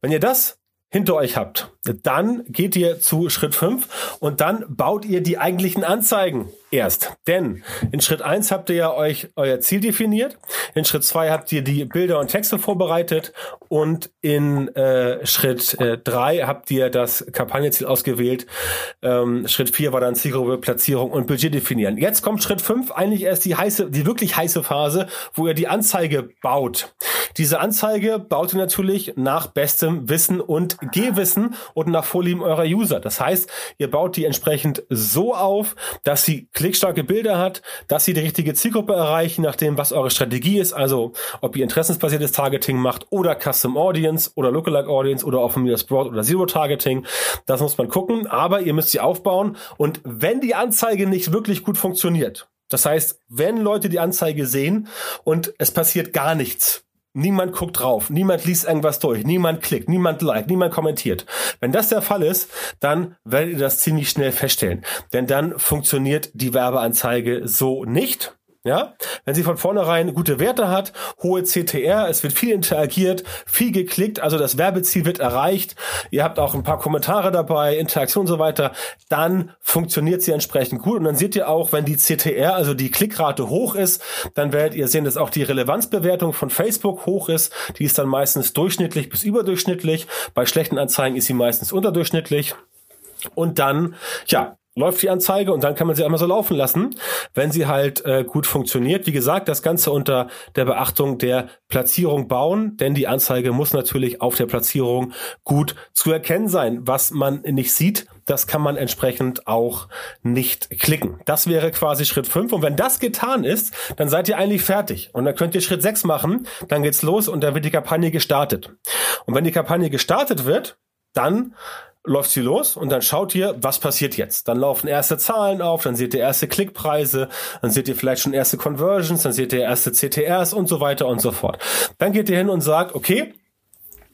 Wenn ihr das hinter euch habt, dann geht ihr zu Schritt 5 und dann baut ihr die eigentlichen Anzeigen erst. Denn in Schritt 1 habt ihr ja euch euer Ziel definiert, in Schritt 2 habt ihr die Bilder und Texte vorbereitet und in äh, Schritt äh, 3 habt ihr das Kampagnenziel ausgewählt. Ähm, Schritt 4 war dann Zielgruppe, Platzierung und Budget definieren. Jetzt kommt Schritt 5, eigentlich erst die heiße, die wirklich heiße Phase, wo ihr die Anzeige baut. Diese Anzeige baut ihr natürlich nach bestem Wissen und Gehwissen und nach Vorlieben eurer User. Das heißt, ihr baut die entsprechend so auf, dass sie klickstarke Bilder hat, dass sie die richtige Zielgruppe erreichen, nach dem, was eure Strategie ist, also ob ihr interessensbasiertes Targeting macht oder Custom Audience oder Lookalike Audience oder mir das Broad oder Zero Targeting. Das muss man gucken, aber ihr müsst sie aufbauen und wenn die Anzeige nicht wirklich gut funktioniert, das heißt, wenn Leute die Anzeige sehen und es passiert gar nichts, Niemand guckt drauf, niemand liest irgendwas durch, niemand klickt, niemand liked, niemand kommentiert. Wenn das der Fall ist, dann werdet ihr das ziemlich schnell feststellen. Denn dann funktioniert die Werbeanzeige so nicht. Ja, wenn sie von vornherein gute Werte hat, hohe CTR, es wird viel interagiert, viel geklickt, also das Werbeziel wird erreicht, ihr habt auch ein paar Kommentare dabei, Interaktion und so weiter, dann funktioniert sie entsprechend gut. Und dann seht ihr auch, wenn die CTR, also die Klickrate hoch ist, dann werdet ihr sehen, dass auch die Relevanzbewertung von Facebook hoch ist, die ist dann meistens durchschnittlich bis überdurchschnittlich, bei schlechten Anzeigen ist sie meistens unterdurchschnittlich. Und dann, ja, läuft die Anzeige und dann kann man sie einmal so laufen lassen, wenn sie halt äh, gut funktioniert. Wie gesagt, das Ganze unter der Beachtung der Platzierung bauen, denn die Anzeige muss natürlich auf der Platzierung gut zu erkennen sein. Was man nicht sieht, das kann man entsprechend auch nicht klicken. Das wäre quasi Schritt 5. Und wenn das getan ist, dann seid ihr eigentlich fertig. Und dann könnt ihr Schritt 6 machen, dann geht's los und dann wird die Kampagne gestartet. Und wenn die Kampagne gestartet wird, dann läuft sie los und dann schaut ihr, was passiert jetzt. Dann laufen erste Zahlen auf, dann seht ihr erste Klickpreise, dann seht ihr vielleicht schon erste Conversions, dann seht ihr erste CTRs und so weiter und so fort. Dann geht ihr hin und sagt, okay,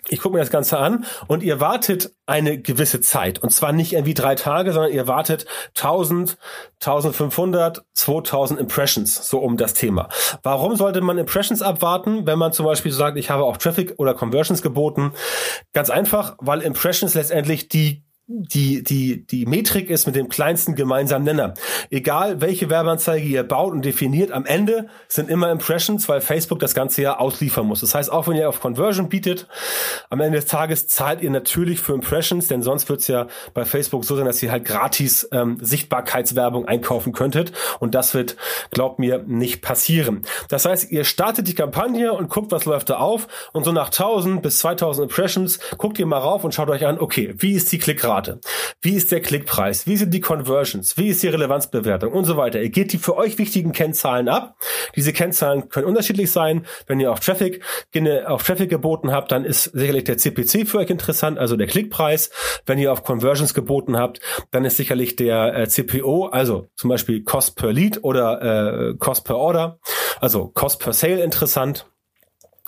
ich gucke mir das Ganze an und ihr wartet eine gewisse Zeit. Und zwar nicht irgendwie drei Tage, sondern ihr wartet 1000, 1500, 2000 Impressions, so um das Thema. Warum sollte man Impressions abwarten, wenn man zum Beispiel sagt, ich habe auch Traffic oder Conversions geboten? Ganz einfach, weil Impressions letztendlich die die, die, die Metrik ist mit dem kleinsten gemeinsamen Nenner. Egal, welche Werbeanzeige ihr baut und definiert, am Ende sind immer Impressions, weil Facebook das ganze Jahr ausliefern muss. Das heißt, auch wenn ihr auf Conversion bietet, am Ende des Tages zahlt ihr natürlich für Impressions, denn sonst wird es ja bei Facebook so sein, dass ihr halt gratis ähm, Sichtbarkeitswerbung einkaufen könntet. Und das wird, glaubt mir, nicht passieren. Das heißt, ihr startet die Kampagne und guckt, was läuft da auf. Und so nach 1000 bis 2000 Impressions guckt ihr mal rauf und schaut euch an, okay, wie ist die Klickrate? Klickrate? Wie ist der Klickpreis? Wie sind die Conversions? Wie ist die Relevanzbewertung und so weiter? Ihr geht die für euch wichtigen Kennzahlen ab. Diese Kennzahlen können unterschiedlich sein. Wenn ihr auf Traffic, auf Traffic geboten habt, dann ist sicherlich der CPC für euch interessant, also der Klickpreis. Wenn ihr auf Conversions geboten habt, dann ist sicherlich der äh, CPO, also zum Beispiel Cost per Lead oder äh, Cost per Order, also Cost per Sale interessant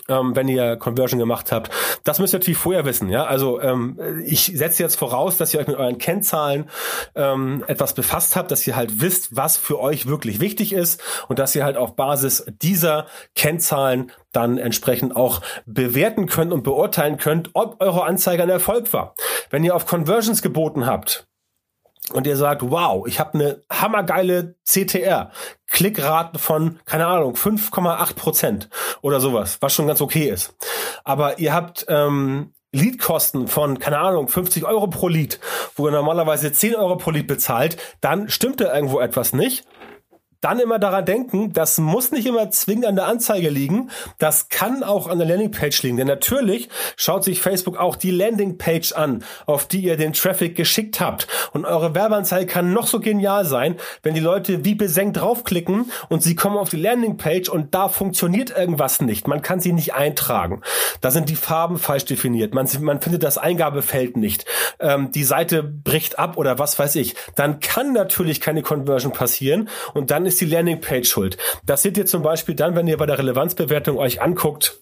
ähm, wenn ihr Conversion gemacht habt. Das müsst ihr natürlich vorher wissen. Ja, also ähm, ich setze jetzt voraus, dass ihr euch mit euren Kennzahlen ähm, etwas befasst habt, dass ihr halt wisst, was für euch wirklich wichtig ist und dass ihr halt auf Basis dieser Kennzahlen dann entsprechend auch bewerten könnt und beurteilen könnt, ob eure Anzeige ein Erfolg war. Wenn ihr auf Conversions geboten habt, und ihr sagt, wow, ich habe eine hammergeile CTR, Klickraten von, keine Ahnung, 5,8 Prozent oder sowas, was schon ganz okay ist. Aber ihr habt ähm, Leadkosten von, keine Ahnung, 50 Euro pro Lead, wo ihr normalerweise 10 Euro pro Lead bezahlt, dann stimmt da irgendwo etwas nicht dann immer daran denken, das muss nicht immer zwingend an der Anzeige liegen, das kann auch an der Landingpage liegen. Denn natürlich schaut sich Facebook auch die Landingpage an, auf die ihr den Traffic geschickt habt. Und eure Werbeanzeige kann noch so genial sein, wenn die Leute wie besenkt draufklicken und sie kommen auf die Landingpage und da funktioniert irgendwas nicht. Man kann sie nicht eintragen. Da sind die Farben falsch definiert. Man, man findet das Eingabefeld nicht. Ähm, die Seite bricht ab oder was weiß ich. Dann kann natürlich keine Conversion passieren und dann ist die Landingpage schuld. Das seht ihr zum Beispiel dann, wenn ihr bei der Relevanzbewertung euch anguckt,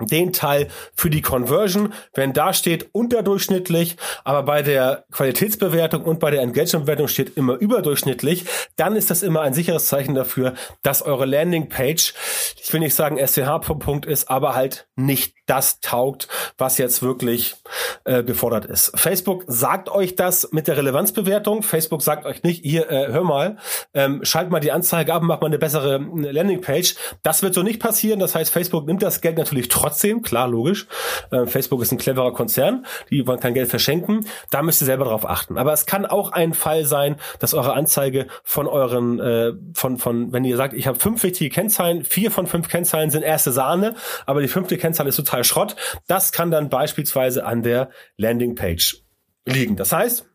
den Teil für die Conversion, wenn da steht unterdurchschnittlich, aber bei der Qualitätsbewertung und bei der Engagementbewertung steht immer überdurchschnittlich, dann ist das immer ein sicheres Zeichen dafür, dass eure Landingpage, ich will nicht sagen SCH-Punkt ist, aber halt nicht das taugt, was jetzt wirklich äh, gefordert ist. Facebook sagt euch das mit der Relevanzbewertung. Facebook sagt euch nicht, hier, äh, hör mal, ähm, schalt mal die Anzeige ab und mach mal eine bessere äh, Landingpage. Das wird so nicht passieren. Das heißt, Facebook nimmt das Geld natürlich trotzdem, klar, logisch. Äh, Facebook ist ein cleverer Konzern, die wollen kein Geld verschenken. Da müsst ihr selber drauf achten. Aber es kann auch ein Fall sein, dass eure Anzeige von euren, äh, von, von, wenn ihr sagt, ich habe fünf wichtige Kennzahlen, vier von fünf Kennzahlen sind erste Sahne, aber die fünfte Kennzahl ist total Schrott. Das kann dann beispielsweise an der Landingpage liegen. Das heißt,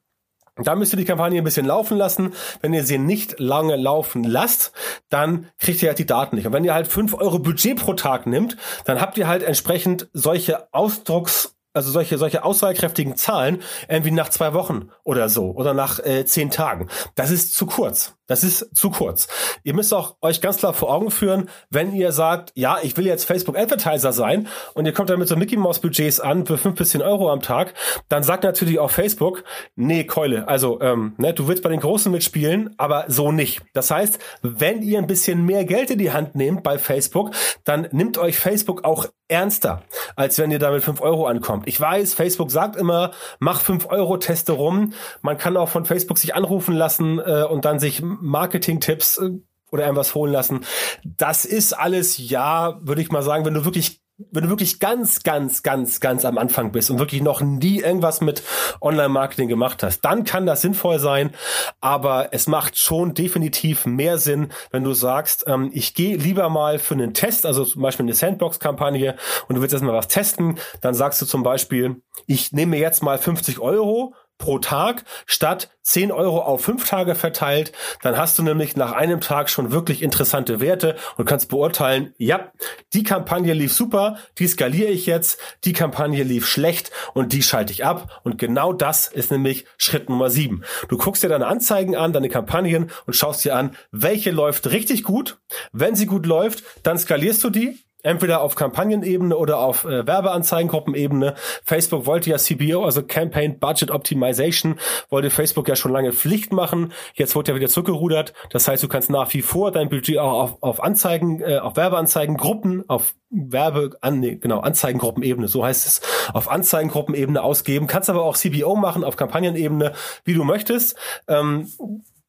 da müsst ihr die Kampagne ein bisschen laufen lassen. Wenn ihr sie nicht lange laufen lasst, dann kriegt ihr halt die Daten nicht. Und wenn ihr halt fünf Euro Budget pro Tag nimmt, dann habt ihr halt entsprechend solche Ausdrucks also solche, solche aussagekräftigen Zahlen irgendwie nach zwei Wochen oder so oder nach äh, zehn Tagen. Das ist zu kurz. Das ist zu kurz. Ihr müsst auch euch ganz klar vor Augen führen, wenn ihr sagt, ja, ich will jetzt Facebook Advertiser sein und ihr kommt dann mit so Mickey Mouse Budgets an für fünf bis zehn Euro am Tag, dann sagt natürlich auch Facebook, nee, Keule, also ähm, ne, du willst bei den Großen mitspielen, aber so nicht. Das heißt, wenn ihr ein bisschen mehr Geld in die Hand nehmt bei Facebook, dann nimmt euch Facebook auch ernster, als wenn ihr da mit fünf Euro ankommt. Ich weiß, Facebook sagt immer, mach fünf Euro, teste rum. Man kann auch von Facebook sich anrufen lassen äh, und dann sich Marketing-Tipps äh, oder irgendwas holen lassen. Das ist alles, ja, würde ich mal sagen, wenn du wirklich wenn du wirklich ganz, ganz, ganz, ganz am Anfang bist und wirklich noch nie irgendwas mit Online-Marketing gemacht hast, dann kann das sinnvoll sein. Aber es macht schon definitiv mehr Sinn, wenn du sagst, ähm, ich gehe lieber mal für einen Test, also zum Beispiel eine Sandbox-Kampagne und du willst erstmal was testen, dann sagst du zum Beispiel, ich nehme jetzt mal 50 Euro pro Tag statt 10 Euro auf fünf Tage verteilt. Dann hast du nämlich nach einem Tag schon wirklich interessante Werte und kannst beurteilen, ja, die Kampagne lief super, die skaliere ich jetzt, die Kampagne lief schlecht und die schalte ich ab. Und genau das ist nämlich Schritt Nummer sieben. Du guckst dir deine Anzeigen an, deine Kampagnen und schaust dir an, welche läuft richtig gut. Wenn sie gut läuft, dann skalierst du die entweder auf Kampagnenebene oder auf äh, Werbeanzeigengruppenebene. Facebook wollte ja CBO, also Campaign Budget Optimization, wollte Facebook ja schon lange Pflicht machen. Jetzt wurde ja wieder zurückgerudert. Das heißt, du kannst nach wie vor dein Budget auch auf, auf Anzeigen, äh, auf Werbeanzeigengruppen, auf Werbe, an, nee, genau, Anzeigengruppenebene, so heißt es, auf Anzeigengruppenebene ausgeben. Kannst aber auch CBO machen auf Kampagnenebene, wie du möchtest. Ähm,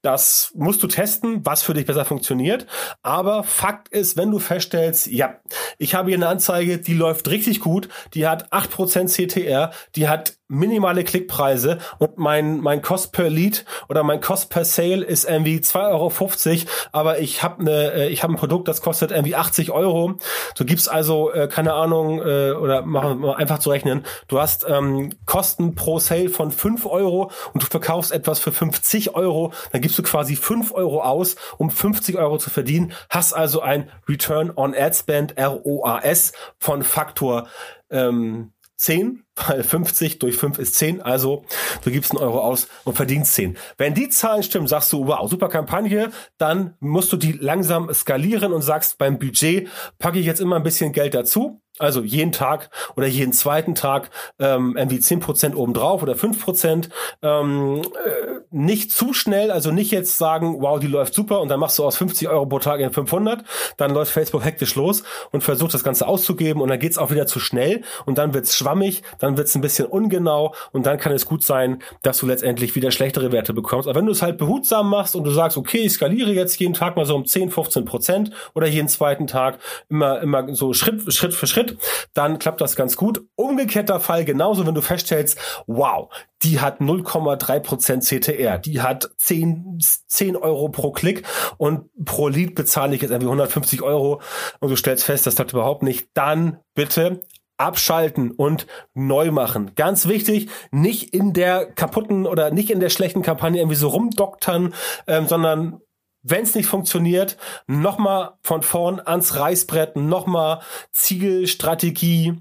das musst du testen, was für dich besser funktioniert. Aber Fakt ist, wenn du feststellst, ja, ich habe hier eine Anzeige, die läuft richtig gut, die hat 8% CTR, die hat minimale Klickpreise und mein, mein Cost per Lead oder mein Cost per Sale ist irgendwie 2,50 Euro, aber ich habe eine, äh, ich habe ein Produkt, das kostet irgendwie 80 Euro. Du gibst also, äh, keine Ahnung, äh, oder machen wir einfach zu rechnen, du hast ähm, Kosten pro Sale von 5 Euro und du verkaufst etwas für 50 Euro, dann gibst du quasi 5 Euro aus, um 50 Euro zu verdienen, hast also ein Return on Ad Spend, ROAS, von Faktor ähm, 10, weil 50 durch 5 ist 10, also du gibst einen Euro aus und verdienst 10. Wenn die Zahlen stimmen, sagst du, wow, super Kampagne, dann musst du die langsam skalieren und sagst, beim Budget packe ich jetzt immer ein bisschen Geld dazu also jeden Tag oder jeden zweiten Tag ähm, irgendwie zehn Prozent obendrauf oder fünf Prozent. Ähm, äh, nicht zu schnell, also nicht jetzt sagen, wow, die läuft super und dann machst du aus 50 Euro pro Tag in 500. Dann läuft Facebook hektisch los und versucht das Ganze auszugeben und dann geht's auch wieder zu schnell und dann wird's schwammig, dann wird's ein bisschen ungenau und dann kann es gut sein, dass du letztendlich wieder schlechtere Werte bekommst. Aber wenn du es halt behutsam machst und du sagst, okay, ich skaliere jetzt jeden Tag mal so um 10, 15 Prozent oder jeden zweiten Tag immer, immer so Schritt, Schritt für Schritt Schritt, dann klappt das ganz gut. Umgekehrter Fall genauso, wenn du feststellst, wow, die hat 0,3% CTR, die hat 10, 10 Euro pro Klick und pro Lead bezahle ich jetzt irgendwie 150 Euro und du stellst fest, das klappt überhaupt nicht, dann bitte abschalten und neu machen. Ganz wichtig, nicht in der kaputten oder nicht in der schlechten Kampagne irgendwie so rumdoktern, ähm, sondern wenn es nicht funktioniert, nochmal von vorn ans Reißbrett, nochmal Ziel, Strategie,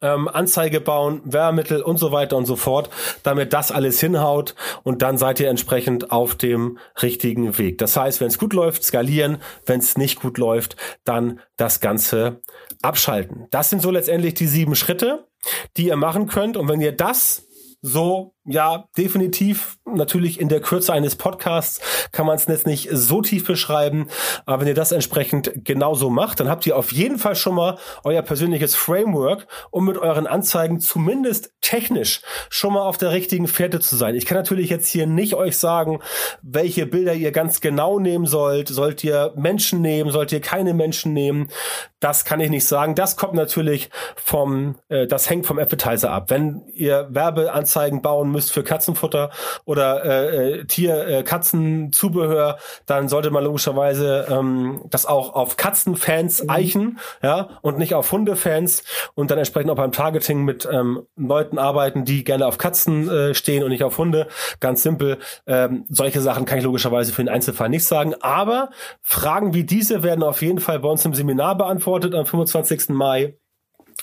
ähm, Anzeige bauen, Werbemittel und so weiter und so fort, damit das alles hinhaut und dann seid ihr entsprechend auf dem richtigen Weg. Das heißt, wenn es gut läuft, skalieren, wenn es nicht gut läuft, dann das Ganze abschalten. Das sind so letztendlich die sieben Schritte, die ihr machen könnt und wenn ihr das so ja, definitiv. Natürlich in der Kürze eines Podcasts kann man es jetzt nicht so tief beschreiben. Aber wenn ihr das entsprechend genauso macht, dann habt ihr auf jeden Fall schon mal euer persönliches Framework, um mit euren Anzeigen zumindest technisch schon mal auf der richtigen Fährte zu sein. Ich kann natürlich jetzt hier nicht euch sagen, welche Bilder ihr ganz genau nehmen sollt. Sollt ihr Menschen nehmen? Sollt ihr keine Menschen nehmen? Das kann ich nicht sagen. Das kommt natürlich vom, äh, das hängt vom Advertiser ab. Wenn ihr Werbeanzeigen bauen müsst für Katzenfutter oder äh, äh Tier, äh, Katzenzubehör, dann sollte man logischerweise ähm, das auch auf Katzenfans mhm. eichen, ja, und nicht auf Hundefans und dann entsprechend auch beim Targeting mit ähm, Leuten arbeiten, die gerne auf Katzen äh, stehen und nicht auf Hunde. Ganz simpel. Ähm, solche Sachen kann ich logischerweise für den Einzelfall nicht sagen, aber Fragen wie diese werden auf jeden Fall bei uns im Seminar beantwortet am 25. Mai.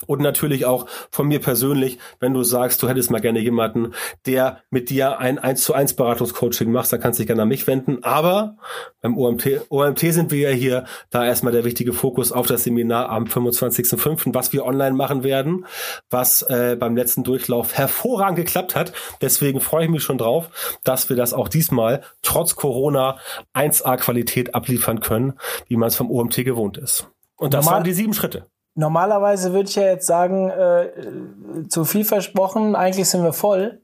Und natürlich auch von mir persönlich, wenn du sagst, du hättest mal gerne jemanden, der mit dir ein 1 zu 1 Beratungscoaching macht, da kannst du dich gerne an mich wenden. Aber beim OMT, OMT sind wir ja hier, da erstmal der wichtige Fokus auf das Seminar am 25.05., was wir online machen werden, was äh, beim letzten Durchlauf hervorragend geklappt hat. Deswegen freue ich mich schon drauf, dass wir das auch diesmal trotz Corona 1A Qualität abliefern können, wie man es vom OMT gewohnt ist. Und das Normal waren die sieben Schritte. Normalerweise würde ich ja jetzt sagen, äh, zu viel versprochen, eigentlich sind wir voll,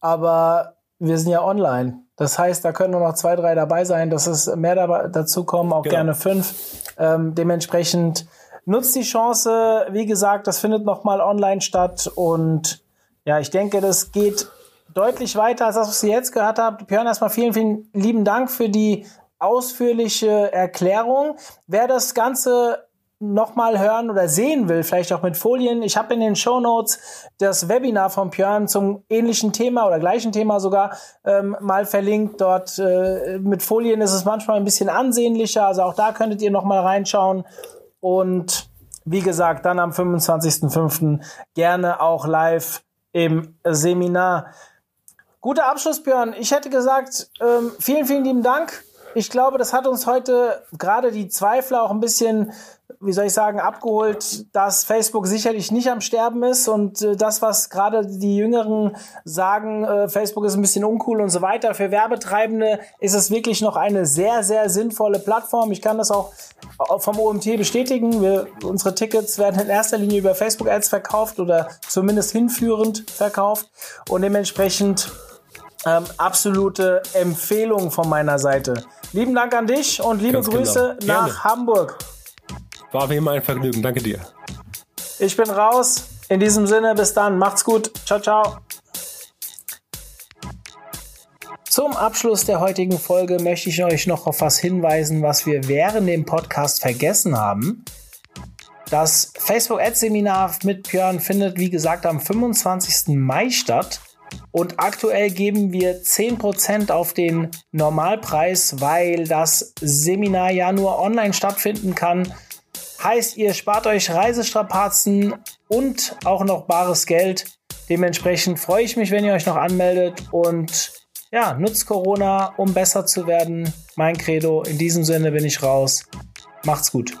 aber wir sind ja online. Das heißt, da können nur noch zwei, drei dabei sein, dass es mehr dabei, dazu kommen, auch genau. gerne fünf. Ähm, dementsprechend nutzt die Chance. Wie gesagt, das findet nochmal online statt und ja, ich denke, das geht deutlich weiter als das, was ihr jetzt gehört habt. Björn, erstmal vielen, vielen lieben Dank für die ausführliche Erklärung. Wer das Ganze nochmal hören oder sehen will, vielleicht auch mit Folien, ich habe in den Show Notes das Webinar von Björn zum ähnlichen Thema oder gleichen Thema sogar ähm, mal verlinkt. Dort äh, mit Folien ist es manchmal ein bisschen ansehnlicher, also auch da könntet ihr nochmal reinschauen. Und wie gesagt, dann am 25.05. gerne auch live im Seminar. Guter Abschluss, Björn. Ich hätte gesagt, ähm, vielen, vielen lieben Dank. Ich glaube, das hat uns heute gerade die Zweifler auch ein bisschen wie soll ich sagen, abgeholt, dass Facebook sicherlich nicht am Sterben ist und äh, das, was gerade die Jüngeren sagen, äh, Facebook ist ein bisschen uncool und so weiter. Für Werbetreibende ist es wirklich noch eine sehr, sehr sinnvolle Plattform. Ich kann das auch vom OMT bestätigen. Wir, unsere Tickets werden in erster Linie über Facebook Ads verkauft oder zumindest hinführend verkauft und dementsprechend ähm, absolute Empfehlung von meiner Seite. Lieben Dank an dich und liebe Ganz genau. Grüße genau. nach Hamburg. War wie immer ein Vergnügen. Danke dir. Ich bin raus. In diesem Sinne, bis dann. Macht's gut. Ciao, ciao. Zum Abschluss der heutigen Folge möchte ich euch noch auf was hinweisen, was wir während dem Podcast vergessen haben. Das Facebook Ads Seminar mit Björn findet, wie gesagt, am 25. Mai statt. Und aktuell geben wir 10% auf den Normalpreis, weil das Seminar ja nur online stattfinden kann Heißt, ihr spart euch Reisestrapazen und auch noch bares Geld. Dementsprechend freue ich mich, wenn ihr euch noch anmeldet und ja, nutzt Corona, um besser zu werden. Mein Credo. In diesem Sinne bin ich raus. Macht's gut.